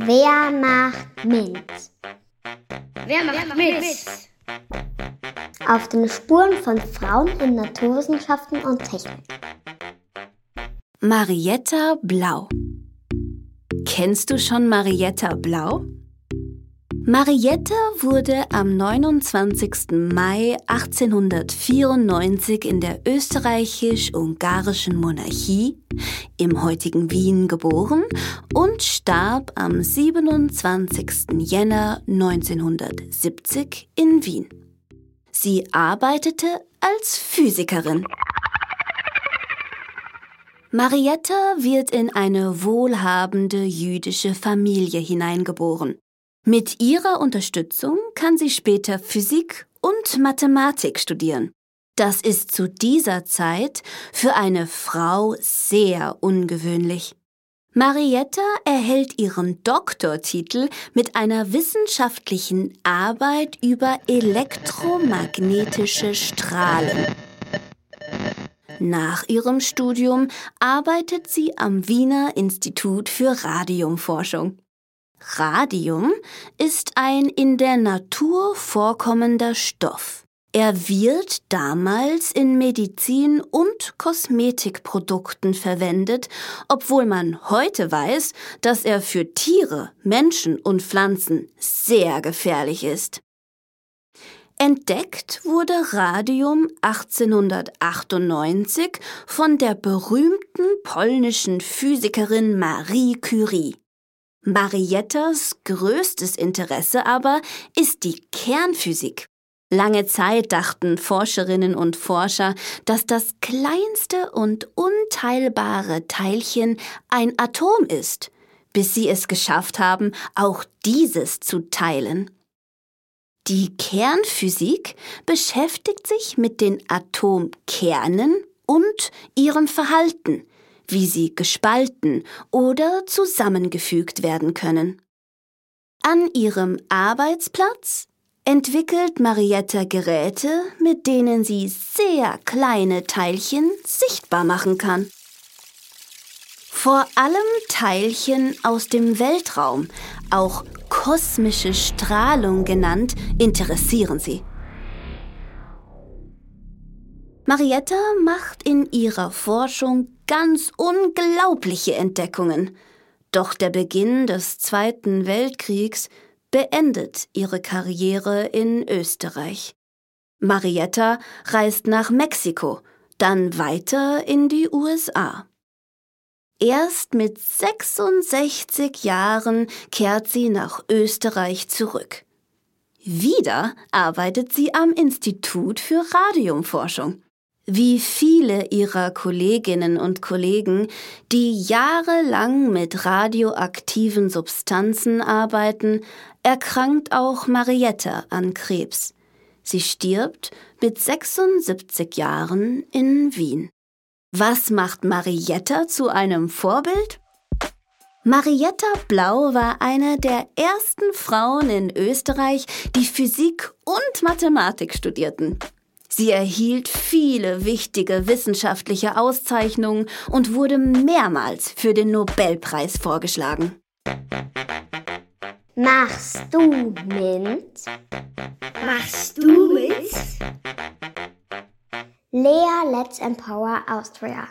Wer macht mit? Wer macht mit? Auf den Spuren von Frauen in Naturwissenschaften und Technik. Marietta Blau. Kennst du schon Marietta Blau? Marietta wurde am 29. Mai 1894 in der österreichisch-ungarischen Monarchie im heutigen Wien geboren und starb am 27. Jänner 1970 in Wien. Sie arbeitete als Physikerin. Marietta wird in eine wohlhabende jüdische Familie hineingeboren. Mit ihrer Unterstützung kann sie später Physik und Mathematik studieren. Das ist zu dieser Zeit für eine Frau sehr ungewöhnlich. Marietta erhält ihren Doktortitel mit einer wissenschaftlichen Arbeit über elektromagnetische Strahlen. Nach ihrem Studium arbeitet sie am Wiener Institut für Radiumforschung. Radium ist ein in der Natur vorkommender Stoff. Er wird damals in Medizin und Kosmetikprodukten verwendet, obwohl man heute weiß, dass er für Tiere, Menschen und Pflanzen sehr gefährlich ist. Entdeckt wurde Radium 1898 von der berühmten polnischen Physikerin Marie Curie. Mariettas größtes Interesse aber ist die Kernphysik. Lange Zeit dachten Forscherinnen und Forscher, dass das kleinste und unteilbare Teilchen ein Atom ist, bis sie es geschafft haben, auch dieses zu teilen. Die Kernphysik beschäftigt sich mit den Atomkernen und ihrem Verhalten, wie sie gespalten oder zusammengefügt werden können. An ihrem Arbeitsplatz entwickelt Marietta Geräte, mit denen sie sehr kleine Teilchen sichtbar machen kann. Vor allem Teilchen aus dem Weltraum, auch kosmische Strahlung genannt, interessieren sie. Marietta macht in ihrer Forschung ganz unglaubliche Entdeckungen. Doch der Beginn des Zweiten Weltkriegs beendet ihre Karriere in Österreich. Marietta reist nach Mexiko, dann weiter in die USA. Erst mit 66 Jahren kehrt sie nach Österreich zurück. Wieder arbeitet sie am Institut für Radiumforschung. Wie viele ihrer Kolleginnen und Kollegen, die jahrelang mit radioaktiven Substanzen arbeiten, erkrankt auch Marietta an Krebs. Sie stirbt mit 76 Jahren in Wien. Was macht Marietta zu einem Vorbild? Marietta Blau war eine der ersten Frauen in Österreich, die Physik und Mathematik studierten. Sie erhielt viele wichtige wissenschaftliche Auszeichnungen und wurde mehrmals für den Nobelpreis vorgeschlagen. Machst du mit? Machst du mit? Lea Let's Empower Austria.